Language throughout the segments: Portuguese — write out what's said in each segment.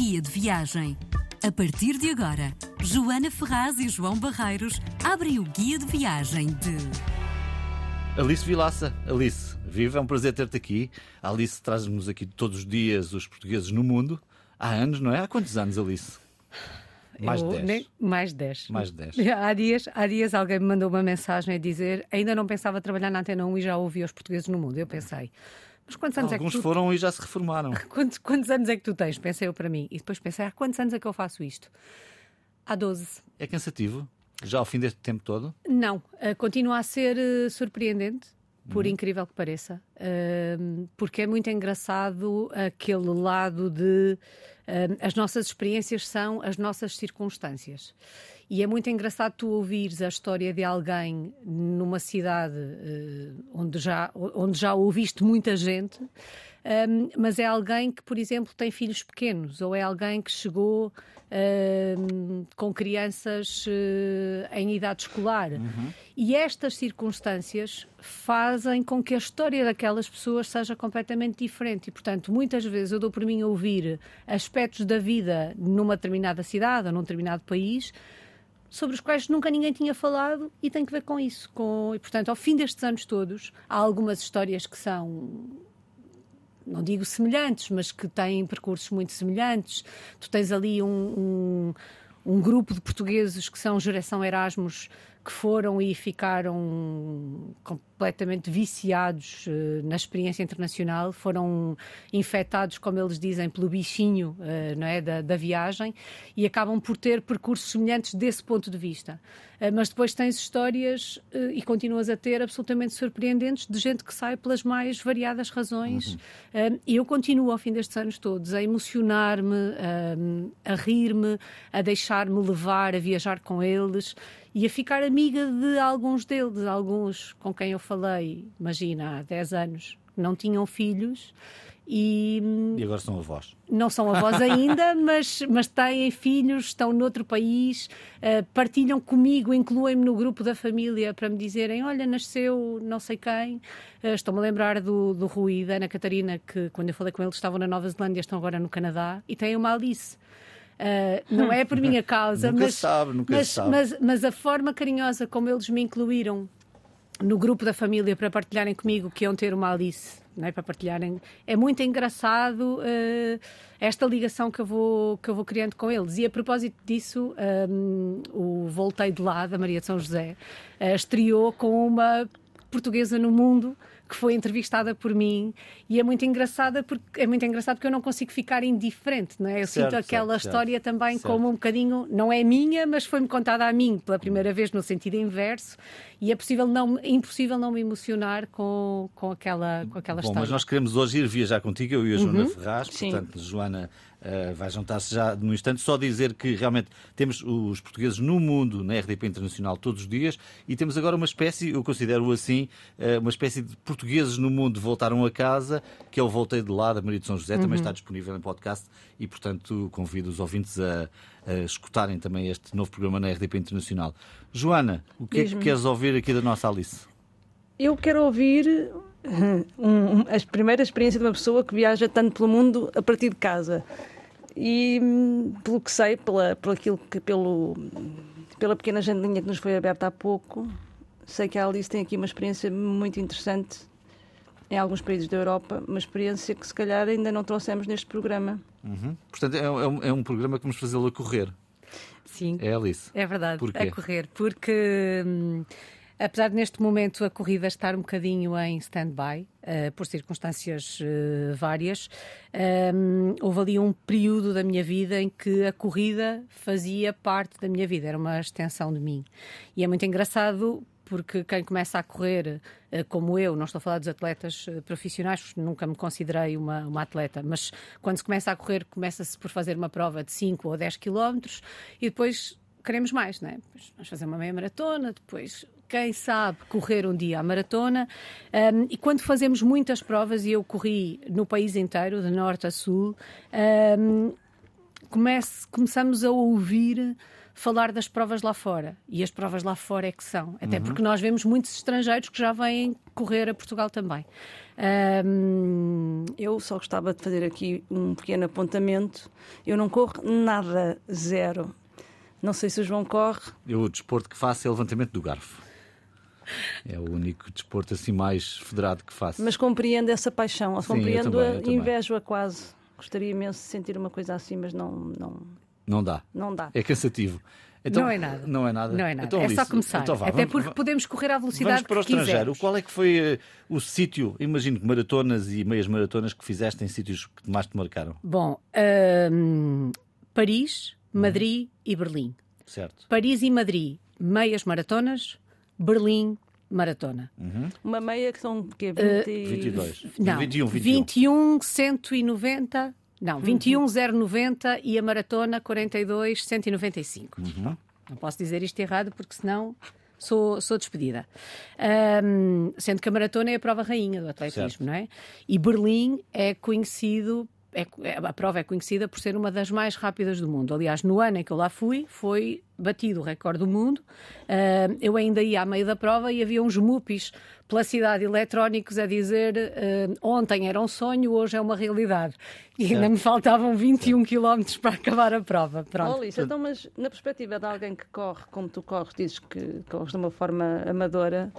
Guia de Viagem. A partir de agora, Joana Ferraz e João Barreiros abrem o Guia de Viagem de. Alice Vilaça. Alice, viva, é um prazer ter-te aqui. A Alice traz-nos aqui todos os dias os portugueses no mundo. Há anos, não é? Há quantos anos, Alice? Mais de 10. Nem- mais 10. Mais de 10. Há dias, há dias alguém me mandou uma mensagem a dizer ainda não pensava trabalhar na Antena 1 e já ouvi os portugueses no mundo. Eu pensei, mas quantos anos Alguns é que tu... foram e já se reformaram. Quantos, quantos anos é que tu tens? Pensei eu para mim. E depois pensei, há quantos anos é que eu faço isto? Há 12. É cansativo? Já ao fim deste tempo todo? Não, eh, continua a ser eh, surpreendente, por Uhum. incrível que pareça, Ahm, porque é muito engraçado aquele lado de as nossas experiências são as nossas circunstâncias. E é muito engraçado tu ouvires a história de alguém numa cidade eh, onde, já, onde já ouviste muita gente. Ahm, mas é alguém que, por exemplo, tem filhos pequenos, ou é alguém que chegou ahm, com crianças eh, em idade escolar. E estas circunstâncias fazem com que a história daquelas pessoas seja completamente diferente. E, portanto, muitas vezes eu dou por mim a ouvir aspectos da vida numa determinada cidade ou num determinado país sobre os quais nunca ninguém tinha falado e tem que ver com isso. Com... E, portanto, ao fim destes anos todos, há algumas histórias que são não digo semelhantes, mas que têm percursos muito semelhantes. Tu tens ali um, um, um grupo de portugueses que são geração Erasmus que foram e ficaram completamente viciados eh, na experiência internacional, foram infectados, como eles dizem, pelo bichinho eh, não é, da, da viagem e acabam por ter percursos semelhantes desse ponto de vista. Eh, mas depois tens histórias e continuas a ter absolutamente surpreendentes de gente que sai pelas mais variadas razões. Eh, E eu continuo, ao fim destes anos todos, a emocionar-me, a, a rir-me, a deixar-me levar, a viajar com eles e a ficar amiga de alguns deles, alguns com quem eu falei, imagina, há 10 anos, não tinham filhos. E hum, E agora são avós. não são avós ainda, mas, mas têm filhos, estão noutro país, eh, partilham comigo, incluem-me no grupo da família para me dizerem: Olha, nasceu não sei quem. Eh, Estou-me a lembrar do, do Rui e da Ana Catarina, que quando eu falei com eles estavam na Nova Zelândia, estão agora no Canadá, e têm uma Alice. Eh, não é por minha causa, mas, sabe, nunca mas, mas, mas a forma carinhosa como eles me incluíram no grupo da família para partilharem comigo que iam ter uma Alice, não é? para partilharem. É muito engraçado eh, esta ligação que eu, vou, que eu vou criando com eles. E a propósito disso, hum, o Voltei de Lá, da Maria de São José, eh, estreou com uma portuguesa no mundo que foi entrevistada por mim e é muito engraçada porque é muito engraçado porque eu não consigo ficar indiferente, não é? Eu Certo, sinto aquela certo, certo. história também Certo. como um bocadinho, não é minha, mas foi-me contada a mim pela primeira vez no sentido inverso e é possível não, impossível não me emocionar com, com aquela, com aquela Bom, história. mas nós queremos hoje ir viajar contigo, eu e a Joana Ferraz. Sim. Portanto, Joana eh, vai juntar-se já no instante. Só dizer que realmente temos os portugueses no mundo, na RDP Internacional, todos os dias, e temos agora uma espécie, eu considero assim, eh, uma espécie de portugueses no mundo voltaram a casa, que é o Voltei de Lá, da Maria de São José, também está disponível em podcast, e portanto convido os ouvintes a, a escutarem também este novo programa na RDP Internacional. Joana, o que é que queres ouvir aqui da nossa Alice? Eu quero ouvir um, um, a primeira experiência de uma pessoa que viaja tanto pelo mundo a partir de casa. E hum, pelo que sei, pela, pelo aquilo que, pelo, pela pequena janelinha que nos foi aberta há pouco, sei que a Alice tem aqui uma experiência muito interessante em alguns países da Europa, uma experiência que se calhar ainda não trouxemos neste programa. Uhum. Portanto, é, é um, é um programa que vamos fazê-lo a correr. Sim. É Alice. É verdade, Porquê? a correr, porque hum, apesar de neste momento a corrida estar um bocadinho em stand-by, eh, por circunstâncias eh, várias, hum, houve ali um período da minha vida em que a corrida fazia parte da minha vida, era uma extensão de mim. E é muito engraçado porque quem começa a correr, eh, como eu, não estou a falar dos atletas profissionais, porque nunca me considerei uma, uma atleta, mas quando se começa a correr, começa-se por fazer uma prova de 5 ou 10 quilómetros e depois queremos mais, não é? Vamos fazer uma meia maratona, depois quem sabe correr um dia a maratona. Um, e quando fazemos muitas provas, e eu corri no país inteiro, de norte a sul, um, comece, começamos a ouvir falar das provas lá fora. E as provas lá fora é que são. Até Uhum. porque nós vemos muitos estrangeiros que já vêm correr a Portugal também. Ahm, Eu só gostava de fazer aqui um pequeno apontamento. Eu não corro nada, zero. Não sei se o João corre. Eu, o desporto que faço é o levantamento do garfo. É o único desporto assim mais federado que faço. Mas compreendo essa paixão, Sim, eu compreendo-a também, eu também. invejo-a quase. Gostaria imenso de sentir uma coisa assim, mas não, não, Não dá. não dá. É cansativo. não é nada. Não é nada. Não é nada. Então, é só começar. então vá, Até vamos- porque podemos correr à velocidade Vamos para o que estrangeiro. quisermos. Qual é que foi eh, o sítio, imagino que maratonas e meias maratonas que fizeste em sítios que mais te marcaram? Bom, ahm, Paris, Madrid e Berlim. Certo. Paris e Madrid, meias maratonas. Berlim, maratona. Uma meia que são o quê? Eh, 20... 22. Não, 21, 21. 21, 190. Não, 21, 090 e a maratona 42, 195. Uhum. Não posso dizer isto errado porque senão sou, sou despedida. Ahm, sendo que a maratona é a prova rainha do atletismo, Certo. não é? E Berlim é conhecido. É- é- a prova é conhecida por ser uma das mais rápidas do mundo. Aliás, no ano em que eu lá fui, foi batido o recorde do mundo. Ahm, eu ainda ia à meio da prova e havia uns mupis pela cidade eletrónicos a dizer ahm, ontem era um sonho, hoje é uma realidade. E ainda me faltavam 21 quilómetros para acabar a prova. Pronto. Oh, então, mas na perspectiva de alguém que corre como tu corres, dizes que corres de uma forma amadora,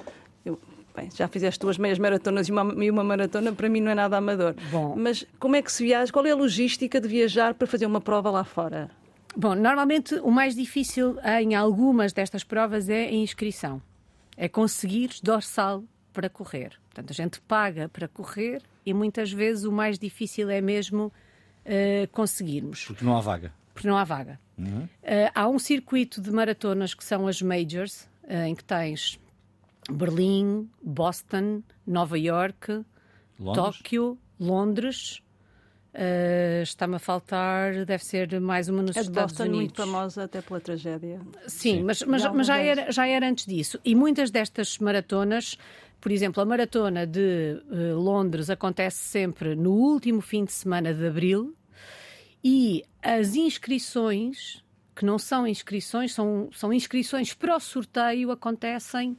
eu, bem, já fizeste duas meias maratonas e uma, e uma maratona, para mim não é nada amador. Bom. Mas como é que se viaja? Qual é a logística de viajar para fazer uma prova lá fora? Bom, normalmente o mais difícil em algumas destas provas é a inscrição. É conseguir dorsal para correr. Portanto, a gente paga para correr e muitas vezes o mais difícil é mesmo eh, conseguirmos, Porque não há vaga. porque não há vaga. Eh, há um circuito de maratonas que são as majors, eh, em que tens Berlim, Boston, Nova York, Londres? Tóquio, Londres. eh, Está-me a faltar, deve ser mais uma nos É de Estados Boston, Unidos. muito famosa até pela tragédia. Sim, mas, mas, Já há mas já, era, já era antes disso. E muitas destas maratonas, por exemplo, a maratona de eh, Londres acontece sempre no último fim de semana de abril e as inscrições, que não são inscrições, são, são inscrições para o sorteio, acontecem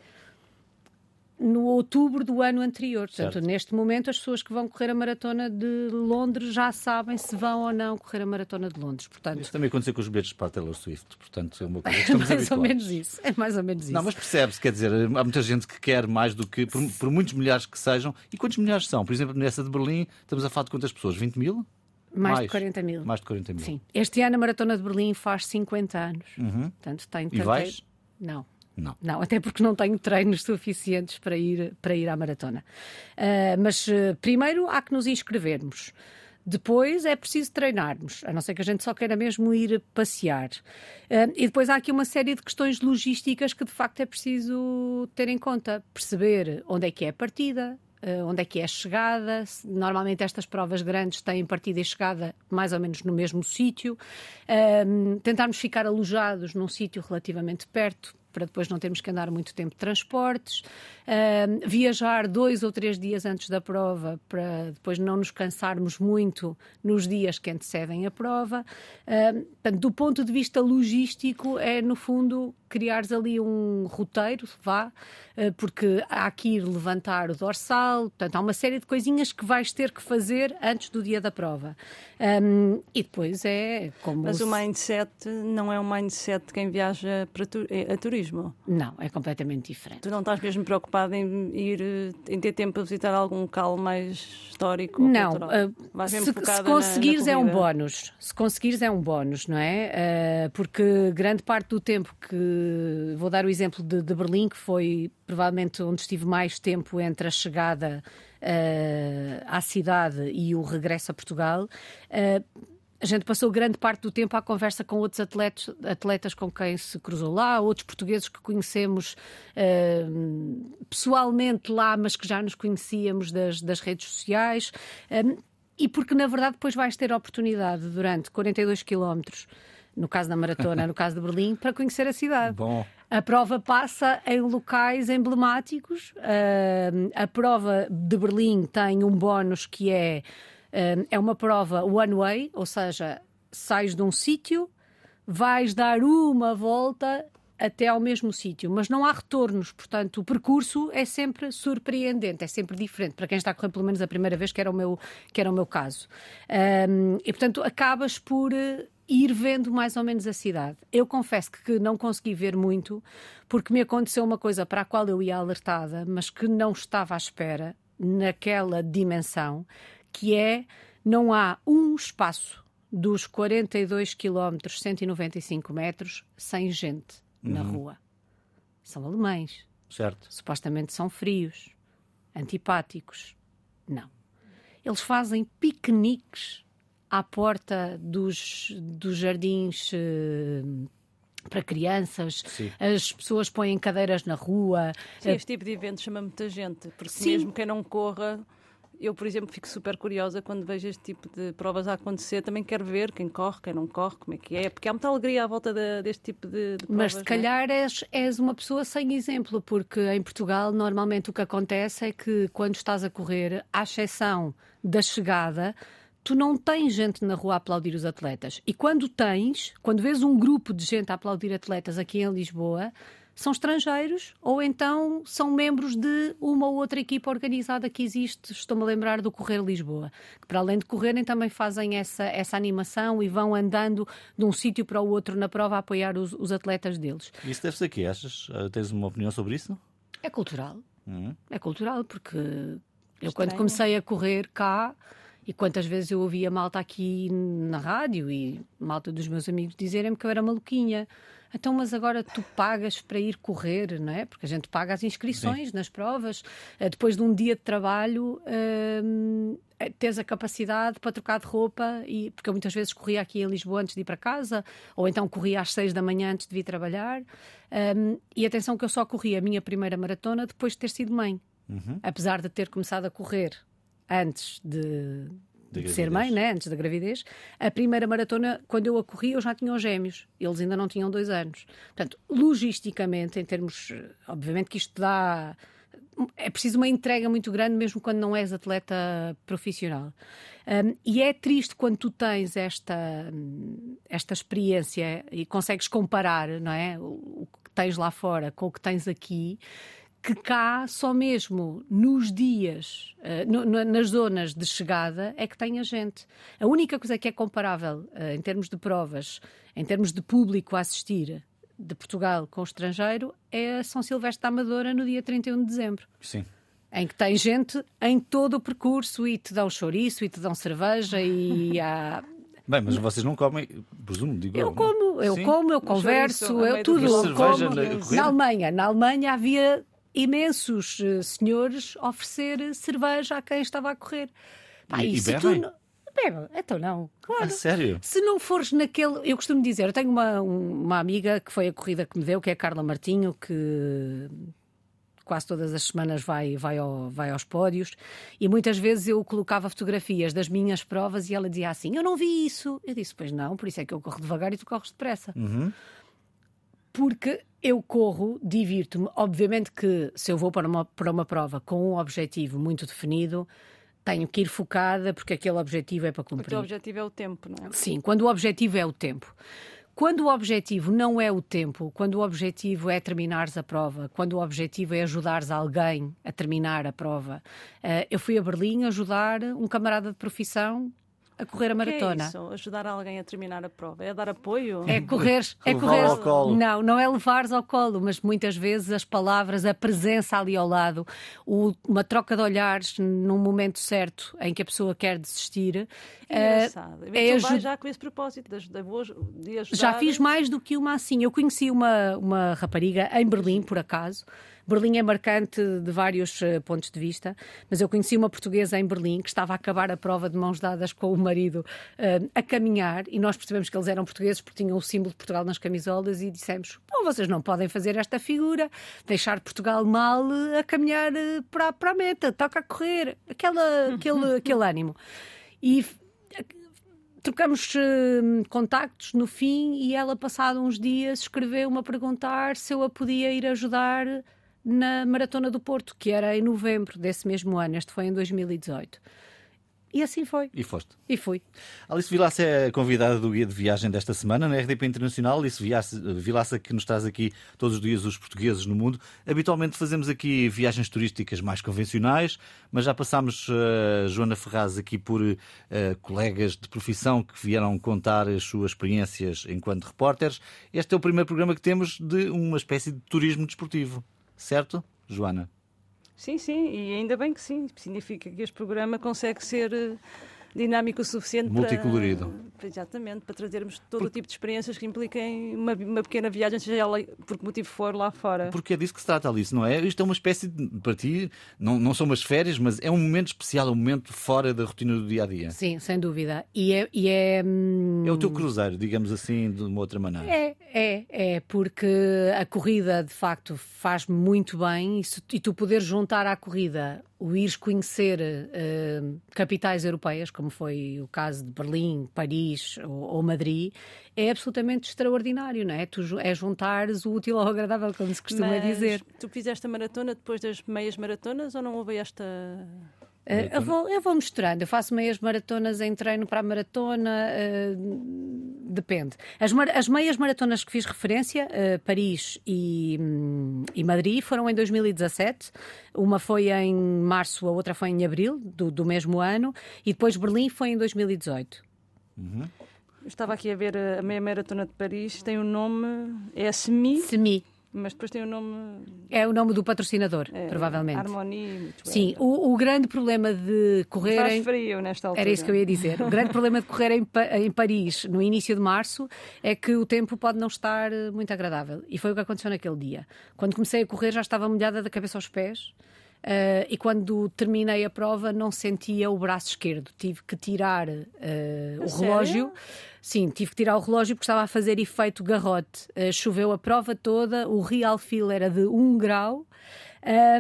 no outubro do ano anterior. Portanto, Certo. neste momento, as pessoas que vão correr a maratona de Londres já sabem se vão ou não correr a maratona de Londres. Portanto, Isso também aconteceu com os bilhetes para a Taylor Swift, portanto é uma coisa que estamos mais ou menos isso. É mais ou menos isso. Não, mas percebe-se, quer dizer, há muita gente que quer mais do que, por, por muitos milhares que sejam. E quantos milhares são? Por exemplo, nessa de Berlim, estamos a falar de quantas pessoas? 20 mil? mais, de 40 mil. Mais de 40 mil. Sim. Este ano a Maratona de Berlim faz 50 anos. Portanto, tenho Uhum. E vais? Não. Não. Não, até porque não tenho treinos suficientes para ir, para ir à maratona. Ah, mas ah, primeiro há que nos inscrevermos. Depois é preciso treinarmos, a não ser que a gente só queira mesmo ir passear. Ah, e depois há aqui uma série de questões logísticas que de facto é preciso ter em conta. Perceber onde é que é a partida, ah, onde é que é a chegada. Normalmente estas provas grandes têm partida e chegada mais ou menos no mesmo sítio. Ah, tentarmos ficar alojados num sítio relativamente perto para depois não termos que andar muito tempo de transportes, Ahm, viajar dois ou três dias antes da prova para depois não nos cansarmos muito nos dias que antecedem a prova. Ahm, portanto, do ponto de vista logístico, é no fundo criares ali um roteiro, vá, eh, porque há que ir levantar o dorsal, portanto, há uma série de coisinhas que vais ter que fazer antes do dia da prova. Ahm, e depois é como. Mas o se- mindset não é o mindset de quem viaja para tu- a turismo. Não, é completamente diferente. Tu não estás mesmo preocupado em ir, eh, em ter tempo para visitar algum local mais histórico? Não, uh, se, se na- na conseguires é um bónus. Se conseguires é um bónus, não é? Uh, porque grande parte do tempo que. Vou dar o exemplo de, de Berlim, que foi provavelmente onde estive mais tempo entre a chegada uh, à cidade e o regresso a Portugal. Uh, a gente passou grande parte do tempo à conversa com outros atletas, atletas com quem se cruzou lá, outros portugueses que conhecemos eh, pessoalmente lá, mas que já nos conhecíamos das, das redes sociais. Eh, e porque, na verdade, depois vais ter a oportunidade durante 42 quilómetros, no caso da maratona, no caso de Berlim, para conhecer a cidade. Bom. A prova passa em locais emblemáticos. Uh, a prova de Berlim tem um bónus que é, uh, é uma prova one way, ou seja, sais de um sítio, vais dar uma volta até ao mesmo sítio, mas não há retornos, portanto, o percurso é sempre surpreendente, é sempre diferente, para quem está a correr pelo menos a primeira vez, que era o meu, que era o meu caso. Um, e, portanto, acabas por eh, ir vendo mais ou menos a cidade. Eu confesso que não consegui ver muito, porque me aconteceu uma coisa para a qual eu ia alertada, mas que não estava à espera naquela dimensão, que é não há um espaço dos 42 quilómetros, 195 metros, sem gente na Uhum. rua. São alemães. Certo. Supostamente são frios, antipáticos. Não. Eles fazem piqueniques à porta dos, dos jardins eh, para crianças. Sim. As pessoas põem cadeiras na rua. Sim, Eh, este tipo de evento chama muita gente, porque Sim. mesmo quem não corra, eu, por exemplo, fico super curiosa quando vejo este tipo de provas a acontecer. Também quero ver quem corre, quem não corre, como é que é, porque há muita alegria à volta de- deste tipo de, de provas. Mas se é? calhar és, és uma pessoa sem exemplo, porque em Portugal normalmente o que acontece é que quando estás a correr, à exceção da chegada, tu não tens gente na rua a aplaudir os atletas. E quando tens, quando vês um grupo de gente a aplaudir atletas aqui em Lisboa, são estrangeiros ou então são membros de uma ou outra equipa organizada que existe. Estou-me a lembrar do Correr Lisboa, que para além de correrem também fazem essa, essa animação e vão andando de um sítio para o outro na prova a apoiar os, os atletas deles. Isso deve ser aqui, achas? Ah, Tens uma opinião sobre isso? É cultural. Uhum. É cultural, porque eu Estranho. quando comecei a correr cá e quantas vezes eu ouvia malta aqui na rádio e malta dos meus amigos dizerem-me que eu era maluquinha. Então, mas agora tu pagas para ir correr, não é? Porque a gente paga as inscrições nas provas. Eh, Depois de um dia de trabalho, hum, eh, tens a capacidade para trocar de roupa, e, porque eu muitas vezes corria aqui em Lisboa antes de ir para casa, ou então corria às seis da manhã antes de vir trabalhar. Hum, e atenção que eu só corri a minha primeira maratona depois de ter sido mãe. Apesar de ter começado a correr antes de, de ser mãe, né? antes da gravidez, a primeira maratona, quando eu a corri, eu já tinha os gêmeos. Eles ainda não tinham dois anos. Portanto, logisticamente, em termos. Obviamente que isto dá. É preciso uma entrega muito grande, mesmo quando não és atleta profissional. Um, e é triste quando tu tens esta, esta experiência e consegues comparar não é? o, o que tens lá fora com o que tens aqui, que cá só mesmo nos dias, eh, no- no- nas zonas de chegada, é que tem a gente. A única coisa que é comparável eh, em termos de provas, em termos de público a assistir de Portugal com o estrangeiro, é a São Silvestre da Amadora no dia 31 de dezembro. Sim. Em que tem gente em todo o percurso e te dão chouriço e te dão cerveja e há... Bem, mas vocês não comem, presumo, digo Eu não? como, eu Sim. como, eu converso, eu tudo. Como. na? Na Alemanha, na Alemanha havia imensos eh, senhores oferecer cerveja a quem estava a correr. Pá, E- e bebem? então não, claro. A sério? Se não fores naquele. Eu costumo dizer, eu tenho uma, um- uma amiga que foi a corrida que me deu, que é a Carla Martinho, que quase todas as semanas vai, vai, ao- vai aos pódios, e muitas vezes eu colocava fotografias das minhas provas e ela dizia assim: Eu não vi isso. Eu disse: Pois não, por isso é que eu corro devagar e tu corres depressa. Porque eu corro, divirto-me. Obviamente que se eu vou para uma, para uma prova com um objetivo muito definido, tenho que ir focada porque aquele objetivo é para O cumprir. teu objetivo é o tempo, não é? Sim, quando o objetivo é o tempo. Quando o objetivo não é o tempo, quando o objetivo é terminares a prova, quando o objetivo é ajudares alguém a terminar a prova. eh, eu fui a Berlim ajudar um camarada de profissão a correr a é maratona. isso? Ajudar alguém a terminar a prova? É dar apoio? É correr, é correr. ao colo. Não, não é levares ao colo, mas muitas vezes as palavras, a presença ali ao lado, o- uma troca de olhares num momento certo em que a pessoa quer desistir. Que eh, engraçado. é tu vais aju- já com esse propósito de, de ajudar. Já fiz mais do que uma assim. Eu conheci uma, uma rapariga em Berlim, por acaso. Berlim é marcante de vários eh, pontos de vista, mas eu conheci uma portuguesa em Berlim que estava a acabar a prova de mãos dadas com o marido eh, a caminhar e nós percebemos que eles eram portugueses porque tinham o símbolo de Portugal nas camisolas e dissemos: Bom, vocês não podem fazer esta figura, deixar Portugal mal eh, a caminhar para, para a meta, toca a correr, aquela, aquele, aquele ânimo. E trocamos eh, contactos no fim e ela, passado uns dias, escreveu-me a perguntar se eu a podia ir ajudar na Maratona do Porto, que era em novembro desse mesmo ano. Este foi em 2018. E assim foi. E foste. E fui. Alice Vilaça é a convidada do guia de viagem desta semana na RDP Internacional. Alice Vilaça, que nos traz aqui todos os dias os portugueses no mundo. Habitualmente fazemos aqui viagens turísticas mais convencionais, mas já passámos, uh, Joana Ferraz, aqui por uh, colegas de profissão que vieram contar as suas experiências enquanto repórteres. Este é o primeiro programa que temos de uma espécie de turismo desportivo. Certo, Joana? Sim, sim, e ainda bem que sim. Significa que este programa consegue ser eh, dinâmico o suficiente Multicolorido. Para, exatamente, para trazermos todo Por... o tipo de experiências que impliquem uma, uma, pequena viagem, seja ela por que motivo for lá fora. Porque é disso que se trata, Alice, não é? Isto é uma espécie de, para ti, não, não são umas férias, mas é um momento especial, um momento fora da rotina do dia a dia. Sim, sem dúvida. E é. E é, hum... é o teu cruzeiro, digamos assim, de uma outra maneira. É, é, é, porque a corrida de facto faz muito bem e, se, e tu poderes juntar à corrida o ires conhecer uh, capitais europeias, como foi o caso de Berlim, Paris ou, ou, Madrid, é absolutamente extraordinário, não é? Tu é juntares o útil ao agradável, como se costuma Mas dizer. Tu fizeste a maratona depois das meias maratonas ou não houve esta Uh, eu, vou, eu vou misturando, eu faço meias maratonas em treino para a maratona, uh, depende. As, as, meias maratonas que fiz referência, uh, Paris e, um, e, Madrid, foram em 2017. Uma foi em março, a outra foi em abril do, do mesmo ano, e depois Berlim foi em 2018. Uhum. Estava aqui a ver a meia maratona de Paris, tem o um nome, é a SEMI. SEMI. Mas depois tem o nome. É o nome do patrocinador, é, provavelmente. Harmonie. Sim, o, o, grande problema de correr. Faz em... frio nesta altura. Era isso que eu ia dizer. O grande problema de correr em, em Paris no início de março é que o tempo pode não estar eh, muito agradável. E foi o que aconteceu naquele dia. Quando comecei a correr já estava molhada da cabeça aos pés. Uh, e quando terminei a prova não sentia o braço esquerdo. Tive que tirar uh, o sério? relógio. Sim, tive que tirar o relógio porque estava a fazer efeito garrote. Uh, choveu a prova toda, o real feel era de 1 grau.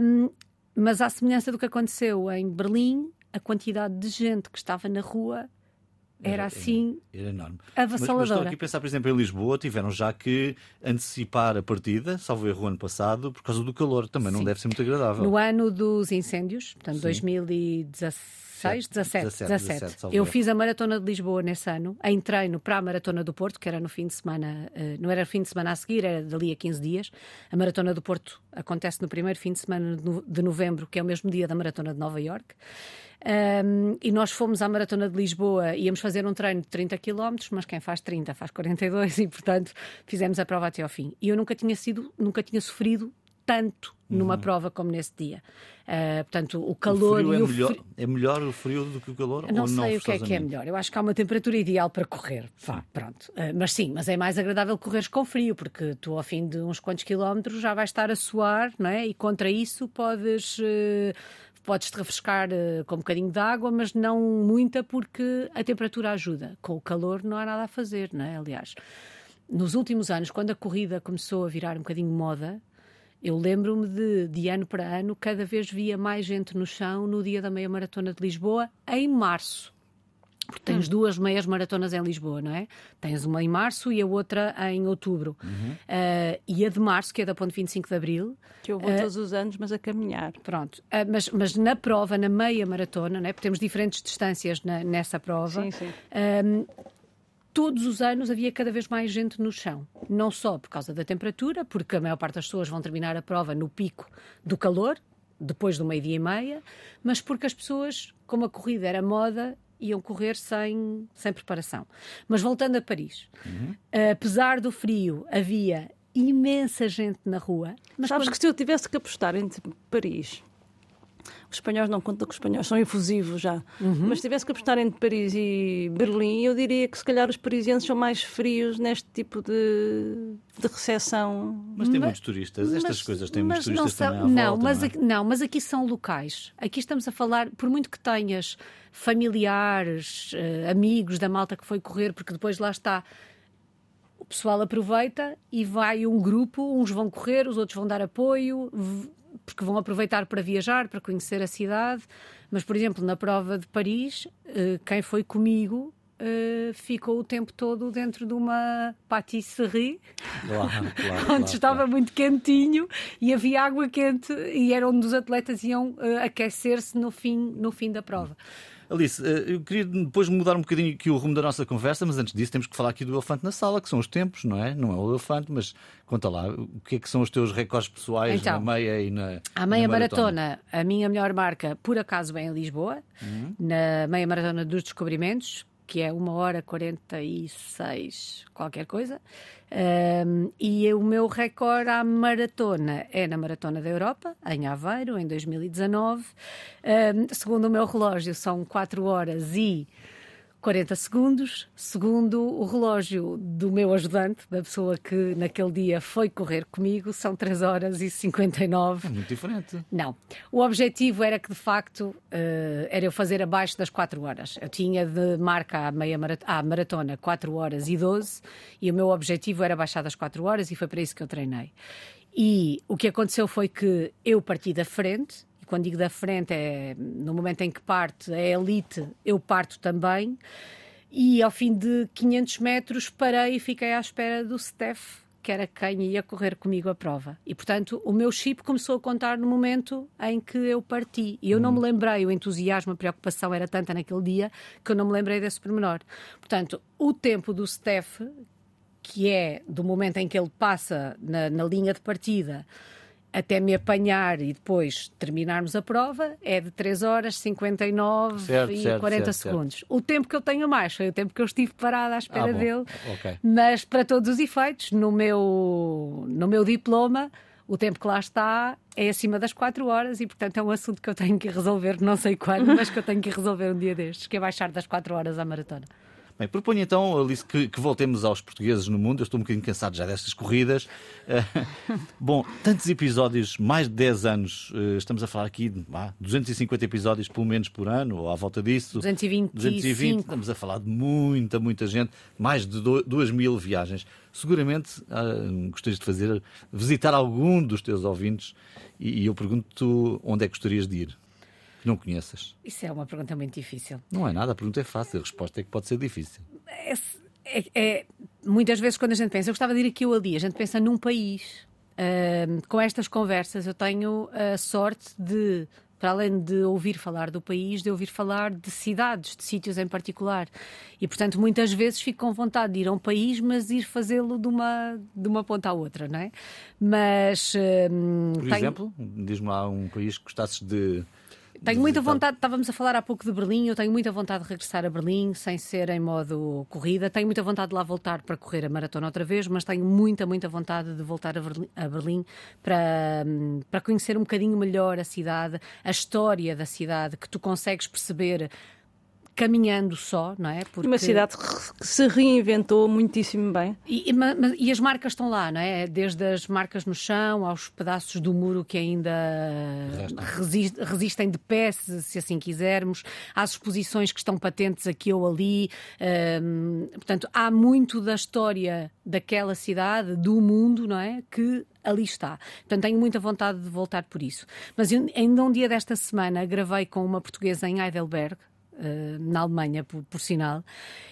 Um, mas à semelhança do que aconteceu em Berlim, a quantidade de gente que estava na rua era, assim era, enorme. avassaladora. Mas, mas estou aqui a pensar, por exemplo, em Lisboa tiveram já que antecipar a partida, salvo erro ano passado, por causa do calor. Também Sim. não deve ser muito agradável. No ano dos incêndios, portanto, Sim. 2016, 17, 17, 17, 17 eu fiz a Maratona de Lisboa nesse ano, em treino para a Maratona do Porto, que era no fim de semana, eh, não era fim de semana a seguir, era dali a 15 dias. A Maratona do Porto acontece no primeiro fim de semana de novembro, que é o mesmo dia da Maratona de Nova York. Um, e nós fomos à Maratona de Lisboa, íamos fazer um treino de 30 km, mas quem faz 30 faz 42 e, portanto, fizemos a prova até ao fim. E eu nunca tinha sido, nunca tinha sofrido tanto numa uhum. prova como nesse dia. Uh, portanto, o calor o e é o melhor, frio... É melhor o frio do que o calor? Não ou sei não, o que é que é melhor. Eu acho que há uma temperatura ideal para correr. Vá, pronto. Uh, mas sim, mas é mais agradável correres com frio, porque tu ao fim de uns quantos quilómetros já vais estar a suar, não é? E contra isso podes... Uh, podes-te refrescar uh, com um bocadinho de água, mas não muita, porque a temperatura ajuda. Com o calor não há nada a fazer, não é? Aliás, nos últimos anos, quando a corrida começou a virar um bocadinho moda, eu lembro-me de, de ano para ano, cada vez via mais gente no chão no dia da meia maratona de Lisboa, em março. Porque tens hum. duas meias maratonas em Lisboa, não é? Tens uma em março e a outra em outubro. Uhum. Uh, e a de março, que é da ponte 25 de abril. Que eu vou uh, todos os anos, mas a caminhar. Pronto. Uh, mas, mas na prova, na meia maratona, não é? porque temos diferentes distâncias na, nessa prova. Sim, sim. Todos os anos havia cada vez mais gente no chão. Não só por causa da temperatura, porque a maior parte das pessoas vão terminar a prova no pico do calor, depois do meio-dia e meia, mas porque as pessoas, como a corrida era moda, iam correr sem, sem preparação. Mas voltando a Paris, uhum. apesar do frio, havia imensa gente na rua. Mas Sabes quando... que se eu tivesse que apostar entre Paris os espanhóis não contam que os espanhóis são efusivos já. Uhum. Mas se tivesse que apostar entre Paris e Berlim, eu diria que se calhar os parisienses são mais frios neste tipo de, de recepção. Mas tem mas, muitos turistas, estas mas, coisas têm muitos turistas não também à não, volta, mas não, é? aqui, não, mas aqui são locais. Aqui estamos a falar, por muito que tenhas familiares, uh, amigos da malta que foi correr, porque depois lá está o pessoal aproveita e vai um grupo, uns vão correr, os outros vão dar apoio, porque vão aproveitar para viajar, para conhecer a cidade. Mas, por exemplo, na prova de Paris, eh, quem foi comigo Uh, ficou o tempo todo dentro de uma patisserie claro, claro, onde claro, estava muito quentinho e havia água quente e era onde os atletas iam uh, aquecer-se no fim, no fim da prova. Alice, eu queria depois mudar um bocadinho aqui o rumo da nossa conversa, mas antes disso temos que falar aqui do elefante na sala, que são os tempos, não é? Não é o elefante, mas conta lá, o que é que são os teus recordes pessoais Então, na meia e na. A meia na maratona, a minha melhor marca, por acaso, é em Lisboa, na meia maratona dos descobrimentos, que é 1 hora 46, qualquer coisa. Um, e o meu recorde à maratona é na Maratona da Europa, em Aveiro, em 2019. Um, segundo o meu relógio, são 4 horas e 40 segundos, segundo o relógio do meu ajudante, da pessoa que naquele dia foi correr comigo, são 3 horas e 59. É muito diferente. Não. O objetivo era que, de facto, eh, era eu fazer abaixo das 4 horas. Eu tinha de marca à, meia marat à maratona 4 horas e 12 e o meu objetivo era baixar das 4 horas e foi para isso que eu treinei. E o que aconteceu foi que eu parti da frente quando digo da frente é no momento em que parte a elite, eu parto também. E ao fim de 500 metros parei e fiquei à espera do Steph, que era quem ia correr comigo a prova. E portanto o meu chip começou a contar no momento em que eu parti. E eu não me lembrei, o entusiasmo, a preocupação era tanta naquele dia que eu não me lembrei desse pormenor. Portanto, o tempo do Steph, que é do momento em que ele passa na, na linha de partida até me apanhar e depois terminarmos a prova é de 3 horas, 59 Certo, e certo, 40 certo, segundos. O tempo que eu tenho mais foi o tempo que eu estive parada à espera Ah, dele. Ok. Mas para todos os efeitos, no meu, no meu diploma, o tempo que lá está é acima das 4 horas e, portanto, é um assunto que eu tenho que resolver, não sei quando, mas que eu tenho que resolver um dia destes, que é baixar das 4 horas à maratona. Bem, proponho então, Alice, que, que voltemos aos portugueses no mundo. Eu estou um bocadinho cansado já destas corridas. Eh, bom, tantos episódios, mais de 10 anos, eh, estamos a falar aqui de ah, 250 episódios pelo menos por ano, ou à volta disso. 225. 220, estamos a falar de muita, muita gente, mais de 2 mil viagens. Seguramente ah, gostarias de fazer, visitar algum dos teus ouvintes e, e eu pergunto onde é que gostarias de ir. Que não conheças. Isso é uma pergunta muito difícil. Não é nada, a pergunta é fácil, a resposta é que pode ser difícil. É, é- é- muitas vezes quando a gente pensa, eu gostava de ir aqui ou ali, a gente pensa num país. Ahm, com estas conversas eu tenho a sorte de, para além de ouvir falar do país, de ouvir falar de cidades, de sítios em particular. E portanto muitas vezes fico com vontade de ir a um país, mas ir fazê-lo de uma, de uma ponta à outra, não é? Mas Por tenho- exemplo, diz-me lá um país que gostasses de. Tenho muita vontade, estávamos a falar há pouco de Berlim, eu tenho muita vontade de regressar a Berlim sem ser em modo corrida. Tenho muita vontade de lá voltar para correr a maratona outra vez, mas tenho muita, muita vontade de voltar a Berlim, a Berlim para, hum, para conhecer um bocadinho melhor a cidade, a história da cidade, que tu consegues perceber caminhando só, não é? Porque... Uma cidade que se reinventou muitíssimo bem. E, e, ma- ma- e as marcas estão lá, não é? Desde as marcas no chão aos pedaços do muro que ainda resi- resistem de pé, se, se assim quisermos, às exposições que estão patentes aqui ou ali. Hum, portanto, há muito da história daquela cidade, do mundo, não é? Que ali está. Portanto, tenho muita vontade de voltar por isso. Mas eu, ainda um dia desta semana gravei com uma portuguesa em Heidelberg, na Alemanha, por, por sinal,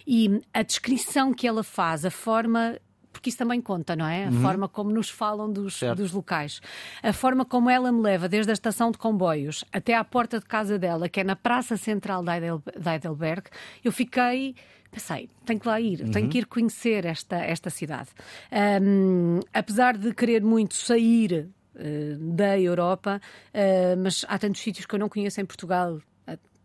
e a descrição que ela faz, a forma. Porque isso também conta, não é? A forma como nos falam dos, dos locais. A forma como ela me leva desde a estação de comboios até à porta de casa dela, que é na Praça Central de Heidel- de Heidelberg, eu fiquei. Pensei, tenho que lá ir, tenho que ir conhecer esta, esta cidade. Ahm, apesar de querer muito sair eh, da Europa, eh, mas há tantos sítios que eu não conheço em Portugal.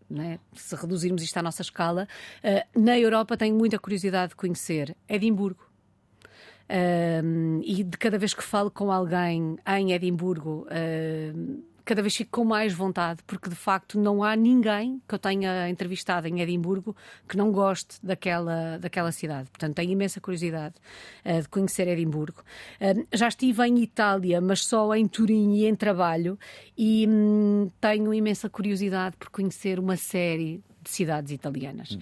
Né? Se reduzirmos isto à nossa escala, eh, na Europa tenho muita curiosidade de conhecer Edimburgo. Um, e de cada vez que falo com alguém em Edimburgo, um, cada vez fico com mais vontade, porque de facto não há ninguém que eu tenha entrevistado em Edimburgo que não goste daquela, daquela cidade. Portanto, tenho imensa curiosidade uh, de conhecer Edimburgo. Um, já estive em Itália, mas só em Turim e em trabalho, e hum, tenho imensa curiosidade por conhecer uma série de cidades italianas.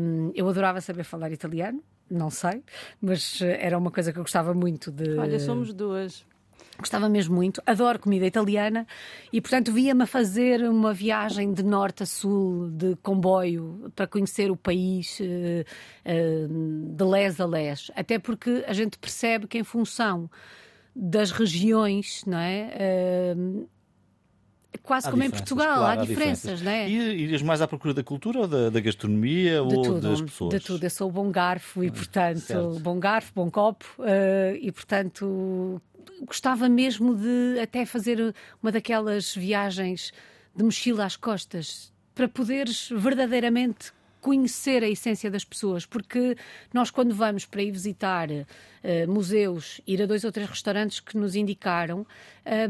Um, eu adorava saber falar italiano. Não sei, mas eh, era uma coisa que eu gostava muito de. Olha, somos duas. Gostava mesmo muito, adoro comida italiana e, portanto, via-me a fazer uma viagem de norte a sul, de comboio, para conhecer o país eh, eh, de les a les. Até porque a gente percebe que, em função das regiões, não é? Eh, quase Há como em diferenças, Portugal, claro, há diferenças, não é? E irias mais à procura da cultura ou da, da gastronomia de ou tudo, das pessoas? de tudo. Eu sou bom garfo e, portanto, certo. bom garfo, bom copo, e, portanto, gostava mesmo de até fazer uma daquelas viagens de mochila às costas para poderes verdadeiramente conhecer a essência das pessoas, porque nós, quando vamos para ir visitar eh, museus, ir a dois ou três restaurantes que nos indicaram,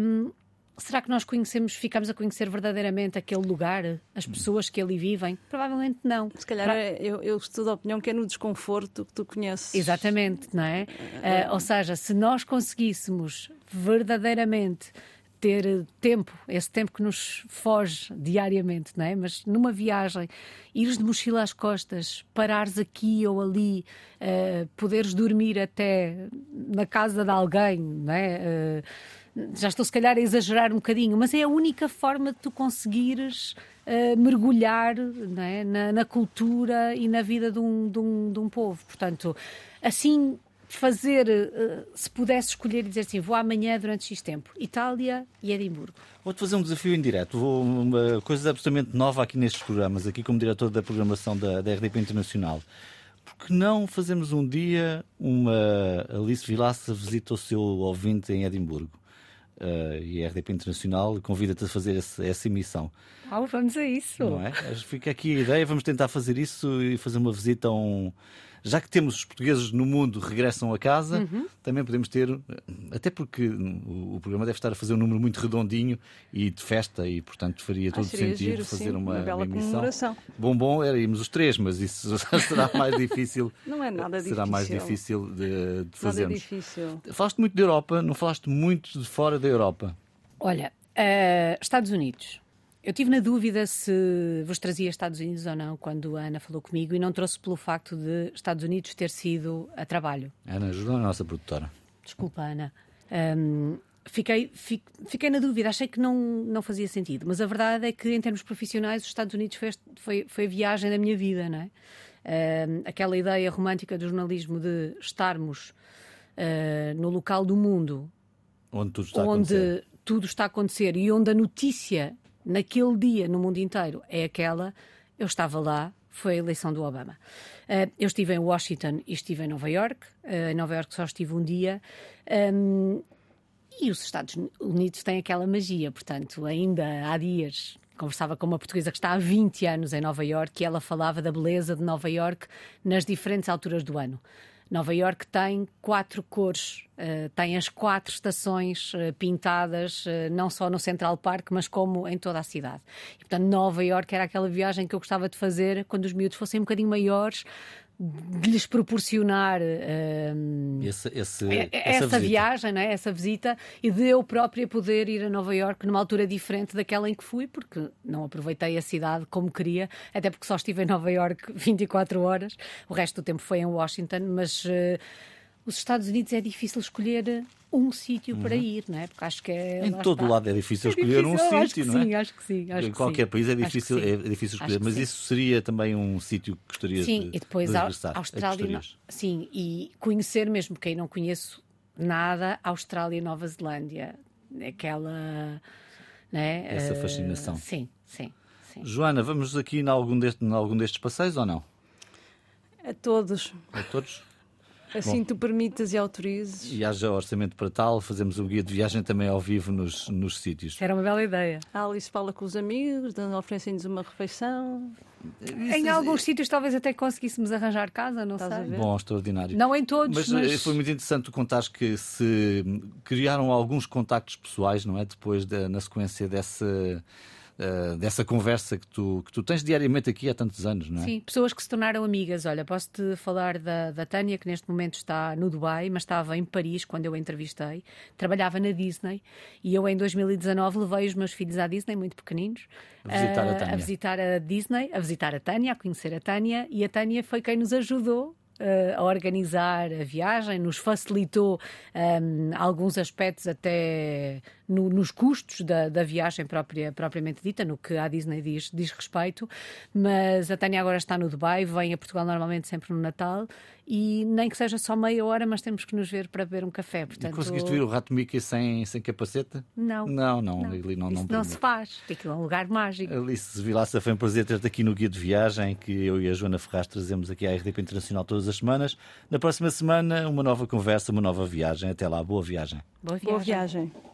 hum, será que nós conhecemos, ficamos a conhecer verdadeiramente aquele lugar, as pessoas que ali vivem? Provavelmente não. Se calhar é- eu, eu estudo a opinião que é no desconforto que tu conheces. Exatamente, não é? Ah, ou seja, se nós conseguíssemos verdadeiramente ter tempo, esse tempo que nos foge diariamente, não é? Mas numa viagem, ires de mochila às costas, parares aqui ou ali, ah, poderes dormir até na casa de alguém, não é? Ah, já estou se calhar a exagerar um bocadinho, mas é a única forma de tu conseguires uh, mergulhar é? na, na cultura e na vida de um, de um, de um povo. Portanto, assim fazer, uh, se pudesse escolher e dizer assim, vou amanhã durante X tempo, Itália e Edimburgo. Vou-te fazer um desafio em direto. Vou, uma coisa absolutamente nova aqui nestes programas, aqui como diretor da programação da, da RDP Internacional. Por que não fazemos um dia uma Alice Vilaça visita o seu ouvinte em Edimburgo? Uh, e a RDP Internacional convida-te a fazer esse, essa emissão. Vamos a isso. Não é? Fica aqui a ideia, vamos tentar fazer isso e fazer uma visita a um. Já que temos os portugueses no mundo regressam a casa, Uhum. também podemos ter, até porque o, o programa deve estar a fazer um número muito redondinho e de festa, e portanto faria todo seria sentido giro, fazer sim, uma, uma bela emissão. comemoração. Bom, bom, era irmos os três, mas isso será mais difícil. Não é nada Será mais difícil. difícil de, de Nada fazermos. difícil. Falaste muito da Europa, não falaste muito de fora da Europa. Olha, uh, Estados Unidos. Eu tive na dúvida se vos trazia Estados Unidos ou não quando a Ana falou comigo e não trouxe pelo facto de Estados Unidos ter sido a trabalho. Ana ajuda a nossa produtora. Desculpa, Ana. Um, fiquei, fi- fiquei na dúvida, achei que não, não fazia sentido. Mas a verdade é que, em termos profissionais, os Estados Unidos foi, foi, foi a viagem da minha vida, não é? Um, aquela ideia romântica do jornalismo de estarmos uh, no local do mundo Onde tudo está a acontecer. onde tudo está a acontecer e onde a notícia naquele dia no mundo inteiro é aquela, eu estava lá, foi a eleição do Obama. Eh, eu estive em Washington e estive em Nova York. Eh, em Nova York só estive um dia. Ehm, e os Estados Unidos têm aquela magia, portanto, ainda há dias conversava com uma portuguesa que está há 20 anos em Nova York e ela falava da beleza de Nova York nas diferentes alturas do ano. Nova York tem quatro cores, eh, tem as quatro estações eh, pintadas, eh, não só no Central Park, mas como em toda a cidade. E, portanto, Nova York era aquela viagem que eu gostava de fazer quando os miúdos fossem um bocadinho maiores, de lhes proporcionar ehm, Esse, esse, é- essa, essa, viagem, não é? essa visita, e de eu própria poder ir a Nova York numa altura diferente daquela em que fui, porque não aproveitei a cidade como queria, até porque só estive em Nova York 24 horas, o resto do tempo foi em Washington, mas eh, os Estados Unidos é difícil escolher um sítio para ir, não é? Porque acho que é. Uhum. Em todo está. lado é difícil É escolher um difícil, acho sítio, não é? Sim, acho que sim. Acho em que qualquer sim. país é difícil, sim. é difícil escolher, mas sim. isso seria também um sítio que gostarias Sim, de, e depois de a a Austrália. É. Sim, e conhecer mesmo quem não conheço nada, Austrália e Nova Zelândia. Aquela. Né? Essa eh, fascinação. Sim, sim. sim. Joana, vamos aqui em algum, deste, em algum destes passeios ou não? A todos. A todos? Assim tu permitas e autorizes. E haja orçamento para tal, fazemos um guia de viagem também ao vivo nos, nos sítios. Era uma bela ideia. A Alice fala com os amigos, oferecem-nos uma refeição. em alguns sítios talvez até conseguíssemos arranjar casa, não Estás sei. Bom, extraordinário. Não em todos, Mas, mas, eh, foi muito interessante tu contares que se criaram alguns contactos pessoais, não é? Depois da, na sequência dessa, eh, dessa conversa que tu, que tu tens diariamente aqui há tantos anos, não é? Sim, pessoas que se tornaram amigas. Olha, posso-te falar da, da Tânia, que neste momento está no Dubai, mas estava em Paris quando eu a entrevistei. Trabalhava na Disney e eu, em 2019, levei os meus filhos à Disney, muito pequeninos, A visitar a eh, Tânia. a visitar a Disney, a visitar a Tânia, a conhecer a Tânia, e a Tânia foi quem nos ajudou. eh, a organizar a viagem, nos facilitou ehm, alguns aspectos até no, nos custos da, da viagem própria, propriamente dita, no que a Disney diz, diz respeito. Mas a Tânia agora está no Dubai, vem a Portugal normalmente sempre no Natal e nem que seja só meia hora, mas temos que nos ver para beber um café. Portanto, e conseguiste ver o rato Mickey sem, sem capacete? Não. Não, não, não. Ele não, Isso não, não se faz. Aquilo é um lugar mágico. Alice Vilaça, foi um prazer ter-te aqui no Guia de Viagem, que eu e a Joana Ferraz trazemos aqui à RDP Internacional todas as semanas. Na próxima semana, uma nova conversa, uma nova viagem. Até lá, boa viagem. Boa viagem. Boa viagem.